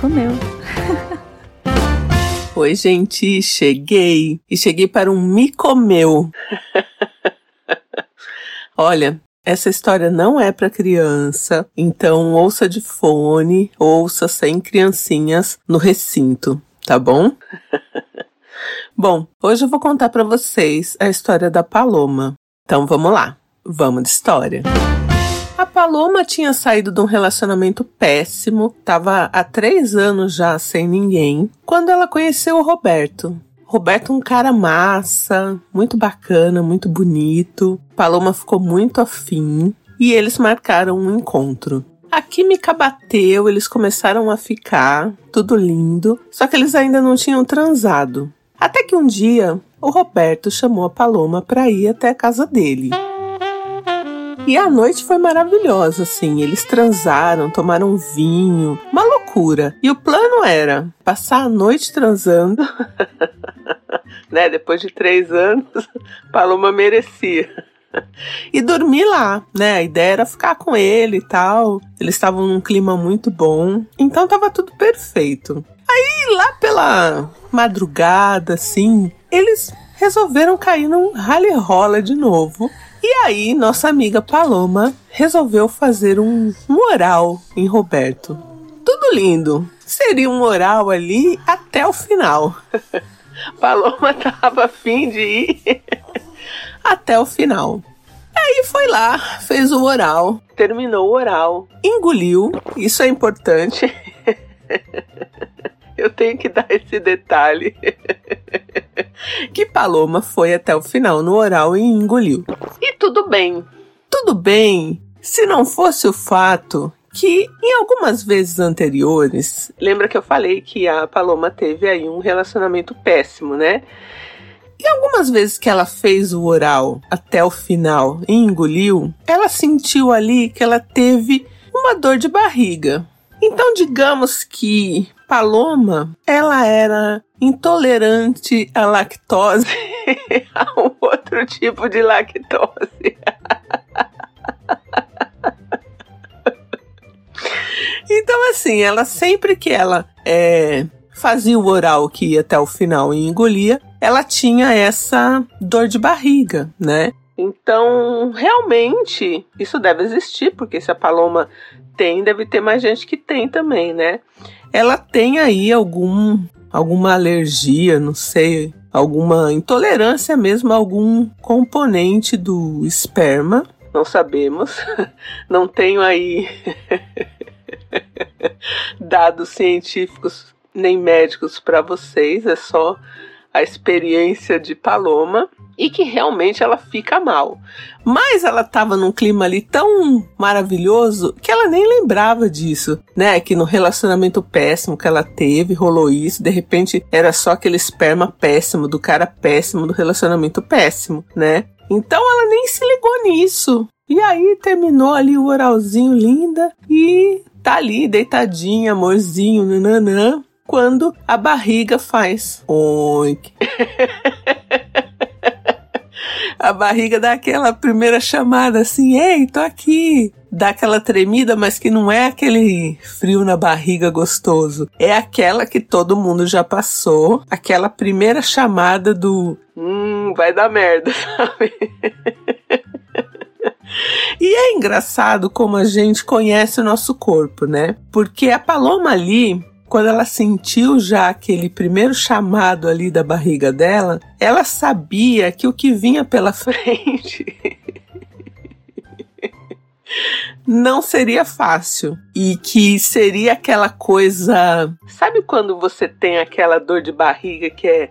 comeu. Oi, gente, cheguei. E cheguei para um me comeu. Olha, essa história não é para criança, então ouça de fone, ouça sem criancinhas no recinto, tá bom? bom, hoje eu vou contar para vocês a história da Paloma. Então vamos lá, vamos de história. A Paloma tinha saído de um relacionamento péssimo, estava há três anos já sem ninguém, quando ela conheceu o Roberto. Roberto, um cara massa, muito bacana, muito bonito. Paloma ficou muito afim e eles marcaram um encontro. A química bateu, eles começaram a ficar, tudo lindo, só que eles ainda não tinham transado. Até que um dia, o Roberto chamou a Paloma para ir até a casa dele. E a noite foi maravilhosa, assim. Eles transaram, tomaram vinho, uma loucura. E o plano era passar a noite transando. né? Depois de três anos, Paloma merecia. E dormir lá, né? A ideia era ficar com ele e tal. Eles estavam num clima muito bom. Então tava tudo perfeito. Aí lá pela madrugada, assim, eles resolveram cair num rally rola de novo. E aí, nossa amiga Paloma resolveu fazer um, moral em Roberto. Tudo lindo. Seria um moral ali até o final. Paloma tava afim de ir até o final. Aí foi lá, fez o oral, terminou o oral, engoliu, isso é importante. Eu tenho que dar esse detalhe. Que Paloma foi até o final no oral e engoliu. E tudo bem. Tudo bem se não fosse o fato que em algumas vezes anteriores, lembra que eu falei que a Paloma teve aí um relacionamento péssimo, né? E algumas vezes que ela fez o oral até o final e engoliu, ela sentiu ali que ela teve uma dor de barriga. Então, digamos que Paloma, ela era intolerante à lactose, a um outro tipo de lactose. então, assim, ela sempre que ela é, fazia o oral que ia até o final e engolia, ela tinha essa dor de barriga, né? Então, realmente, isso deve existir, porque se a Paloma tem, deve ter mais gente que tem também, né? Ela tem aí algum alguma alergia, não sei, alguma intolerância mesmo a algum componente do esperma. Não sabemos. Não tenho aí dados científicos nem médicos para vocês, é só a experiência de Paloma e que realmente ela fica mal. Mas ela estava num clima ali tão maravilhoso que ela nem lembrava disso, né? Que no relacionamento péssimo que ela teve, rolou isso, de repente era só aquele esperma péssimo, do cara péssimo, do relacionamento péssimo, né? Então ela nem se ligou nisso. E aí terminou ali o oralzinho linda e tá ali deitadinha, amorzinho, nananã, quando a barriga faz oink. a barriga dá aquela primeira chamada assim, ei, tô aqui. Dá aquela tremida, mas que não é aquele frio na barriga gostoso. É aquela que todo mundo já passou. Aquela primeira chamada do hum, vai dar merda, sabe? E é engraçado como a gente conhece o nosso corpo, né? Porque a Paloma ali, quando ela sentiu já aquele primeiro chamado ali da barriga dela, ela sabia que o que vinha pela frente não seria fácil e que seria aquela coisa. Sabe quando você tem aquela dor de barriga que é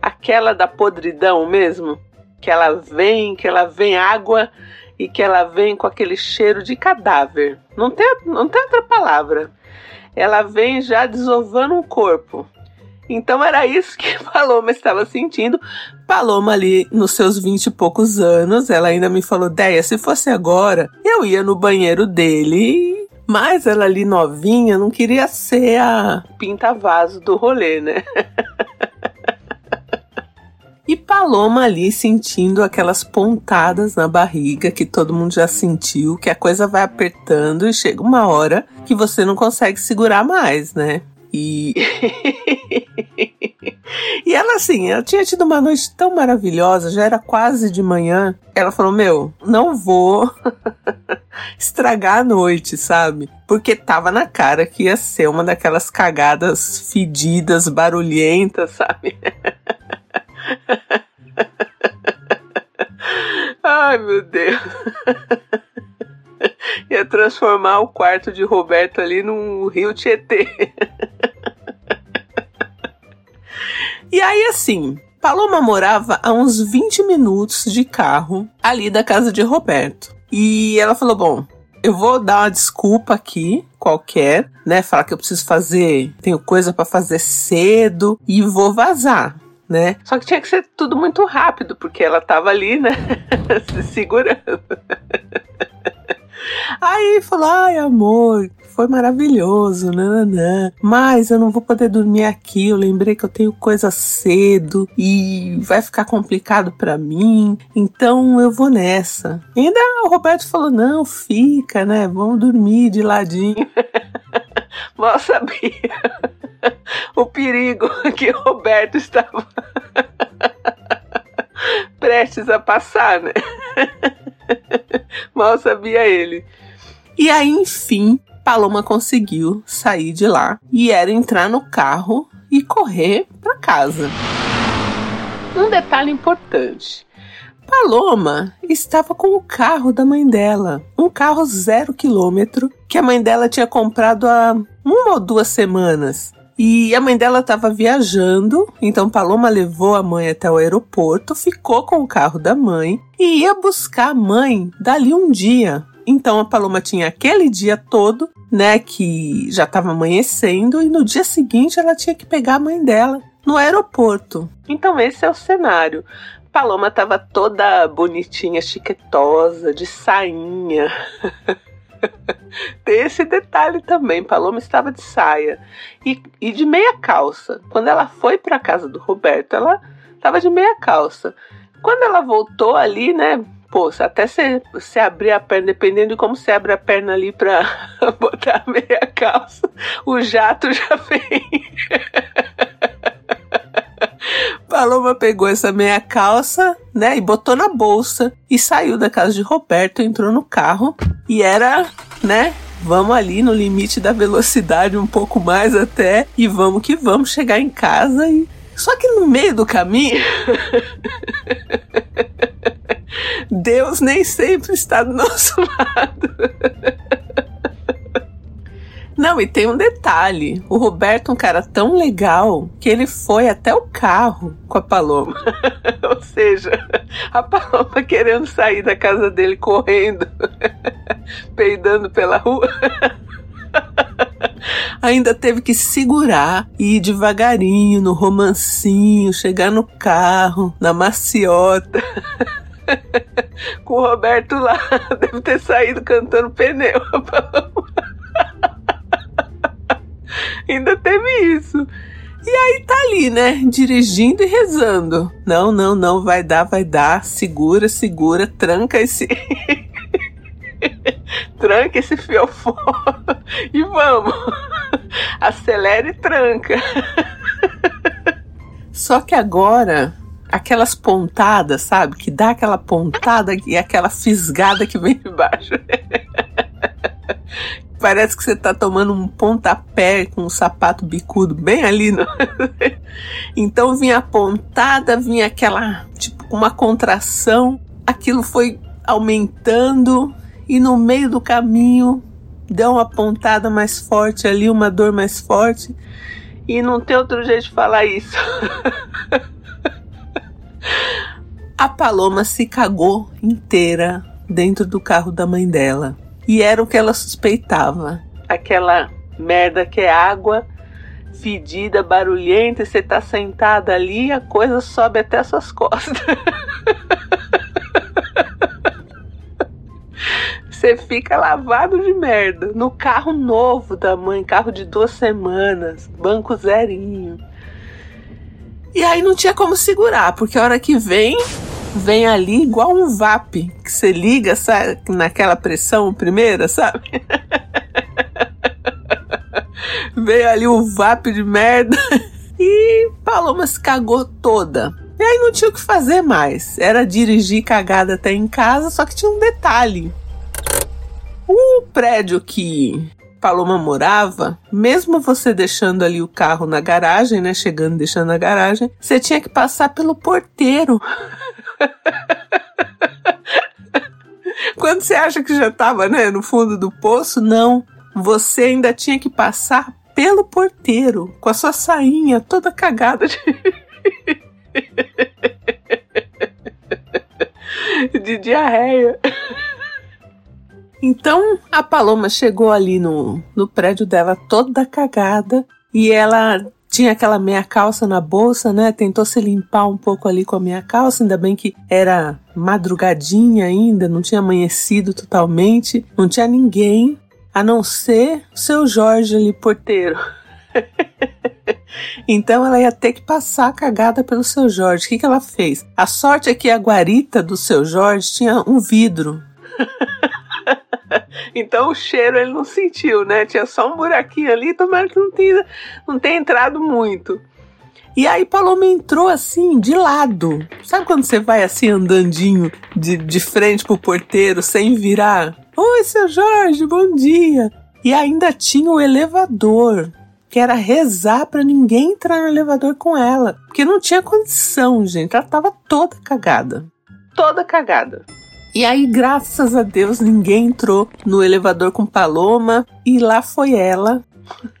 aquela da podridão mesmo? Que ela vem, que ela vem água e que ela vem com aquele cheiro de cadáver. Não tem, não tem outra palavra ela vem já desovando o corpo. Então era isso que Paloma estava sentindo. Paloma ali nos seus vinte e poucos anos, ela ainda me falou, Deia, se fosse agora, eu ia no banheiro dele. Mas ela ali novinha não queria ser a pinta-vaso do rolê, né? E Paloma ali sentindo aquelas pontadas na barriga que todo mundo já sentiu, que a coisa vai apertando e chega uma hora que você não consegue segurar mais, né? E. e ela, assim, ela tinha tido uma noite tão maravilhosa, já era quase de manhã. Ela falou: Meu, não vou estragar a noite, sabe? Porque tava na cara que ia ser uma daquelas cagadas fedidas, barulhentas, sabe? Ai, meu Deus. Ia transformar o quarto de Roberto ali num rio Tietê. E aí, assim, Paloma morava a uns 20 minutos de carro ali da casa de Roberto. E ela falou: Bom, eu vou dar uma desculpa aqui, qualquer, né? Falar que eu preciso fazer, tenho coisa para fazer cedo e vou vazar. Né? Só que tinha que ser tudo muito rápido, porque ela tava ali, né? Se segurando. Aí falou: ai, amor, foi maravilhoso, nananã. Mas eu não vou poder dormir aqui. Eu lembrei que eu tenho coisa cedo e vai ficar complicado para mim. Então eu vou nessa. E ainda o Roberto falou: não, fica, né? Vamos dormir de ladinho. Mal sabia o perigo que Roberto estava prestes a passar, né? Mal sabia ele. E aí, enfim, Paloma conseguiu sair de lá e era entrar no carro e correr para casa. Um detalhe importante. Paloma estava com o carro da mãe dela, um carro zero quilômetro que a mãe dela tinha comprado há uma ou duas semanas. E a mãe dela estava viajando, então Paloma levou a mãe até o aeroporto, ficou com o carro da mãe e ia buscar a mãe dali um dia. Então a Paloma tinha aquele dia todo, né, que já estava amanhecendo, e no dia seguinte ela tinha que pegar a mãe dela no aeroporto. Então esse é o cenário. Paloma estava toda bonitinha, chiquetosa, de sainha. Tem esse detalhe também. Paloma estava de saia e, e de meia calça. Quando ela foi para casa do Roberto, ela estava de meia calça. Quando ela voltou ali, né? Pô, até se, se abrir a perna, dependendo de como você abre a perna ali pra botar a meia calça, o jato já vem. Paloma pegou essa meia calça, né, e botou na bolsa e saiu da casa de Roberto, entrou no carro e era, né, vamos ali no limite da velocidade um pouco mais até e vamos que vamos chegar em casa e só que no meio do caminho Deus nem sempre está do nosso lado. Não, e tem um detalhe. O Roberto é um cara tão legal que ele foi até o carro com a Paloma. Ou seja, a Paloma querendo sair da casa dele correndo, peidando pela rua. Ainda teve que segurar e ir devagarinho no romancinho, chegar no carro, na maciota. Com o Roberto lá, deve ter saído cantando pneu. Ainda teve isso. E aí tá ali, né? Dirigindo e rezando. Não, não, não, vai dar, vai dar. Segura, segura, tranca esse. tranca esse fiofó e vamos. Acelera e tranca. Só que agora, aquelas pontadas, sabe? Que dá aquela pontada e aquela fisgada que vem de baixo. Parece que você tá tomando um pontapé com um sapato bicudo bem ali. No... então vinha pontada, vinha aquela, tipo, uma contração. Aquilo foi aumentando e no meio do caminho deu uma pontada mais forte ali, uma dor mais forte. E não tem outro jeito de falar isso. a Paloma se cagou inteira dentro do carro da mãe dela. E era o que ela suspeitava. Aquela merda que é água, fedida, barulhenta, e você tá sentada ali, a coisa sobe até suas costas. Você fica lavado de merda. No carro novo da mãe, carro de duas semanas, banco zerinho. E aí não tinha como segurar, porque a hora que vem, vem ali igual um VAP, que você liga sabe, naquela pressão primeira, sabe? Veio ali o vape de merda e Paloma se cagou toda. E aí não tinha o que fazer mais. Era dirigir cagada até em casa, só que tinha um detalhe. O prédio que Paloma morava, mesmo você deixando ali o carro na garagem, né? Chegando, deixando na garagem, você tinha que passar pelo porteiro. Quando você acha que já estava, né, no fundo do poço, não. Você ainda tinha que passar pelo porteiro, com a sua sainha toda cagada de de diarreia. Então a Paloma chegou ali no, no prédio dela toda cagada e ela tinha aquela meia calça na bolsa, né? Tentou se limpar um pouco ali com a meia calça, ainda bem que era madrugadinha ainda, não tinha amanhecido totalmente, não tinha ninguém a não ser o seu Jorge ali, porteiro. então ela ia ter que passar a cagada pelo seu Jorge. O que, que ela fez? A sorte é que a guarita do seu Jorge tinha um vidro. então o cheiro ele não sentiu, né? Tinha só um buraquinho ali, tomara que não tenha, não tenha entrado muito. E aí Paloma entrou assim, de lado. Sabe quando você vai assim andandinho de, de frente pro porteiro sem virar? Oi, seu Jorge, bom dia. E ainda tinha o elevador que era rezar para ninguém entrar no elevador com ela, porque não tinha condição, gente. Ela tava toda cagada. Toda cagada. E aí, graças a Deus, ninguém entrou no elevador com Paloma e lá foi ela.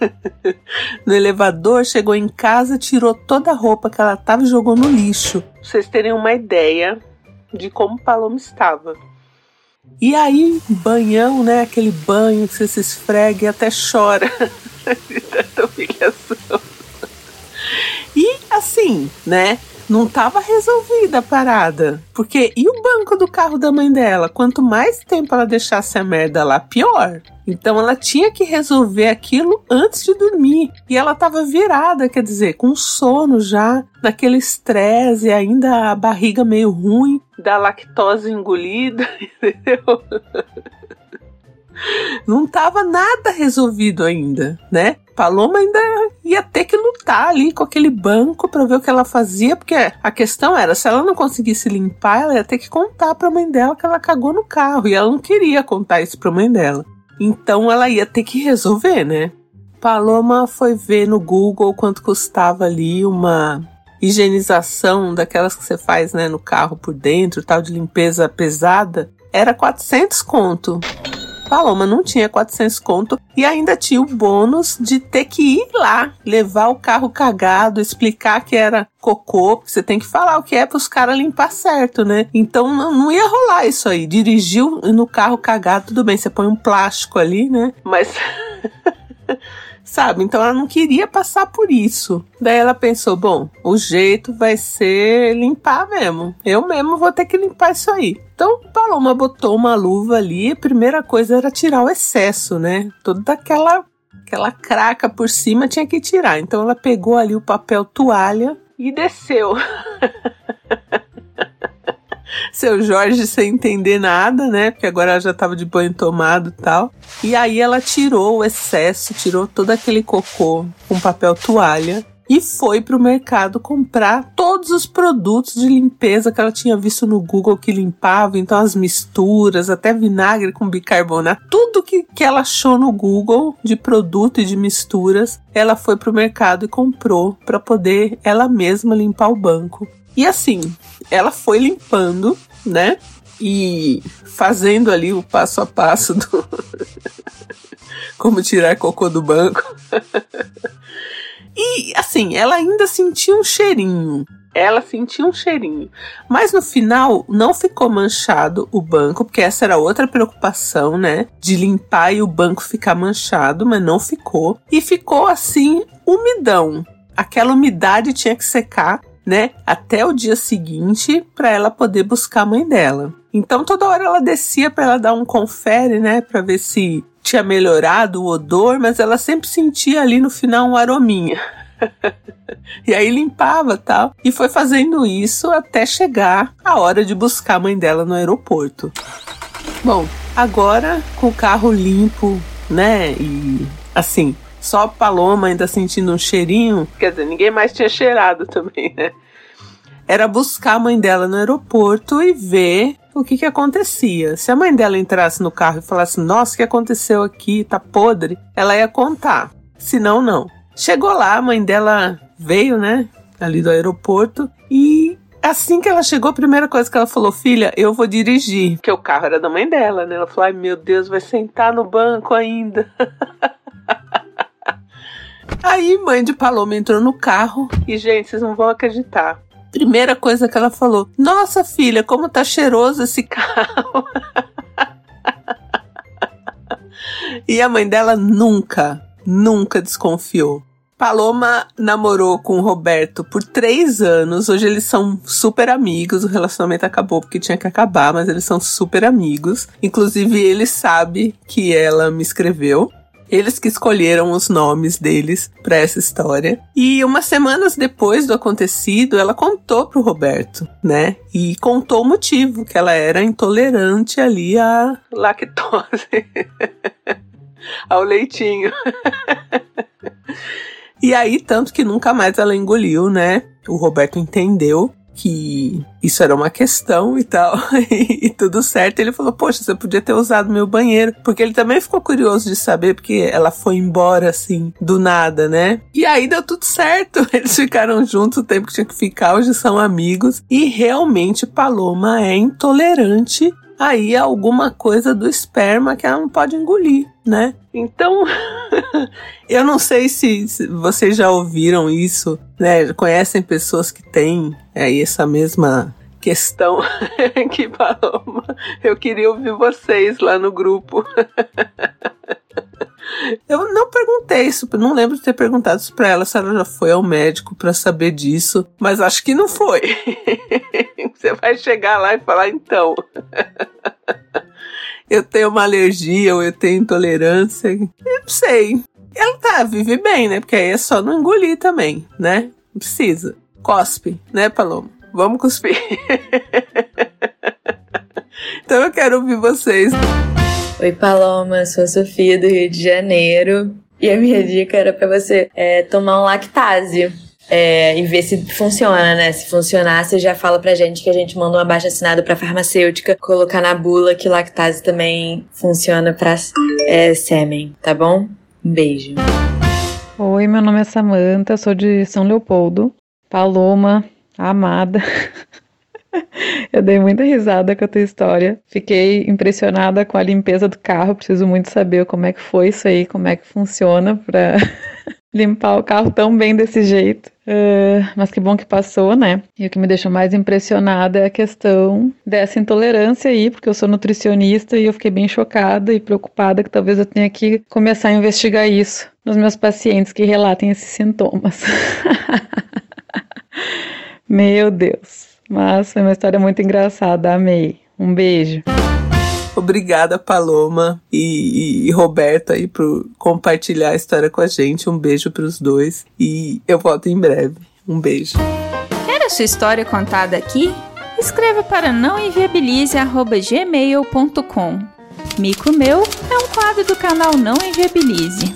no elevador, chegou em casa, tirou toda a roupa que ela tava e jogou no lixo. Pra vocês terem uma ideia de como Paloma estava. E aí, banhão, né? Aquele banho que você se esfrega e até chora de tanta humilhação. Assim, né? Não estava resolvida a parada. Porque e o banco do carro da mãe dela? Quanto mais tempo ela deixasse a merda lá, pior. Então ela tinha que resolver aquilo antes de dormir. E ela estava virada, quer dizer, com sono já, naquele estresse, ainda a barriga meio ruim, da lactose engolida, entendeu? Não estava nada resolvido ainda, né? Paloma ainda ia ter que lutar ali com aquele banco para ver o que ela fazia, porque a questão era, se ela não conseguisse limpar, ela ia ter que contar para a mãe dela que ela cagou no carro, e ela não queria contar isso para a mãe dela. Então ela ia ter que resolver, né? Paloma foi ver no Google quanto custava ali uma higienização daquelas que você faz, né, no carro por dentro, tal de limpeza pesada. Era 400 conto. Paloma não tinha 400 conto e ainda tinha o bônus de ter que ir lá, levar o carro cagado, explicar que era cocô, você tem que falar o que é para os caras limpar certo, né? Então não, não, ia rolar isso aí. Dirigiu no carro cagado, tudo bem, você põe um plástico ali, né? Mas sabe? Então ela não queria passar por isso. Daí ela pensou: bom, o jeito vai ser limpar mesmo. Eu mesmo vou ter que limpar isso aí. Então Paloma botou uma luva ali. A primeira coisa era tirar o excesso, né? Toda aquela aquela craca por cima tinha que tirar. Então ela pegou ali o papel toalha e desceu. seu Jorge sem entender nada, né? Porque agora ela já tava de banho tomado e tal. E aí ela tirou o excesso, tirou todo aquele cocô com papel toalha e foi pro mercado comprar todos os produtos de limpeza que ela tinha visto no Google que limpava, então as misturas, até vinagre com bicarbonato, tudo que, que ela achou no Google de produto e de misturas, ela foi pro mercado e comprou para poder ela mesma limpar o banco. E assim, ela foi limpando, né? E fazendo ali o passo a passo do como tirar cocô do banco. e assim, ela ainda sentia um cheirinho. Ela sentia um cheirinho. Mas no final não ficou manchado o banco, porque essa era outra preocupação, né? De limpar e o banco ficar manchado, mas não ficou. E ficou assim, umidão. Aquela umidade tinha que secar né, até o dia seguinte para ela poder buscar a mãe dela. Então toda hora ela descia para ela dar um confere, né, para ver se tinha melhorado o odor, mas ela sempre sentia ali no final um arominha. e aí limpava tal. E foi fazendo isso até chegar a hora de buscar a mãe dela no aeroporto. Bom, agora com o carro limpo, né? E assim, só Paloma ainda sentindo um cheirinho, quer dizer, ninguém mais tinha cheirado também, né? Era buscar a mãe dela no aeroporto e ver o que que acontecia. Se a mãe dela entrasse no carro e falasse: "Nossa, o que aconteceu aqui? Tá podre", ela ia contar. Se não, não. Chegou lá, a mãe dela veio, né, ali do aeroporto e Assim que ela chegou, a primeira coisa que ela falou, filha, eu vou dirigir. Porque o carro era da mãe dela, né? Ela falou, ai meu Deus, vai sentar no banco ainda. Aí, mãe de Paloma entrou no carro e, gente, vocês não vão acreditar. Primeira coisa que ela falou: Nossa filha, como tá cheiroso esse carro. e a mãe dela nunca, nunca desconfiou. Paloma namorou com o Roberto por três anos. Hoje eles são super amigos. O relacionamento acabou porque tinha que acabar, mas eles são super amigos. Inclusive, ele sabe que ela me escreveu. Eles que escolheram os nomes deles para essa história. E umas semanas depois do acontecido, ela contou pro Roberto, né? E contou o motivo, que ela era intolerante ali à lactose. ao leitinho. E aí, tanto que nunca mais ela engoliu, né? O Roberto entendeu que isso era uma questão e tal, e, tudo certo. Ele falou: Poxa, você podia ter usado meu banheiro. Porque ele também ficou curioso de saber, porque ela foi embora assim, do nada, né? E aí deu tudo certo. Eles ficaram juntos o tempo que tinha que ficar, hoje são amigos. E realmente Paloma é intolerante aí alguma coisa do esperma que ela não pode engolir, né? Então, eu não sei se, se, vocês já ouviram isso, né? Conhecem pessoas que têm aí essa mesma questão que Paloma. Eu queria ouvir vocês lá no grupo. Eu não perguntei isso, não lembro de ter perguntado isso pra ela se ela já foi ao médico para saber disso, mas acho que não foi. Você vai chegar lá e falar, então. eu tenho uma alergia ou eu tenho intolerância. Eu não sei. Ela tá, vive bem, né? Porque aí é só não engolir também, né? Não precisa. Cospe, né, Paloma? Vamos cuspir. então eu quero ouvir vocês. Oi, Paloma, sou a Sofia do Rio de Janeiro. E a minha dica era para você é, tomar um lactase. É, e ver se funciona, né? Se funcionar, você já fala pra gente que a gente manda uma baixa assinada pra farmacêutica, colocar na bula que lactase também funciona pra é, sêmen, tá bom? Um beijo. Oi, meu nome é Samanta, sou de São Leopoldo. Paloma, amada. Eu dei muita risada com a tua história. Fiquei impressionada com a limpeza do carro. Preciso muito saber como é que foi isso aí, como é que funciona para limpar o carro tão bem desse jeito. Uh, mas que bom que passou, né? E o que me deixou mais impressionada é a questão dessa intolerância aí, porque eu sou nutricionista e eu fiquei bem chocada e preocupada que talvez eu tenha que começar a investigar isso nos meus pacientes que relatem esses sintomas. Meu Deus. Mas foi uma história muito engraçada, amei. Um beijo. Obrigada, Paloma e, e, e Roberto aí por compartilhar a história com a gente. Um beijo para os dois e eu volto em breve. Um beijo. Quer a sua história contada aqui? Escreva para nãoenviabilize@gmail.com. Mico Meu é um quadro do canal Não Enviabilize.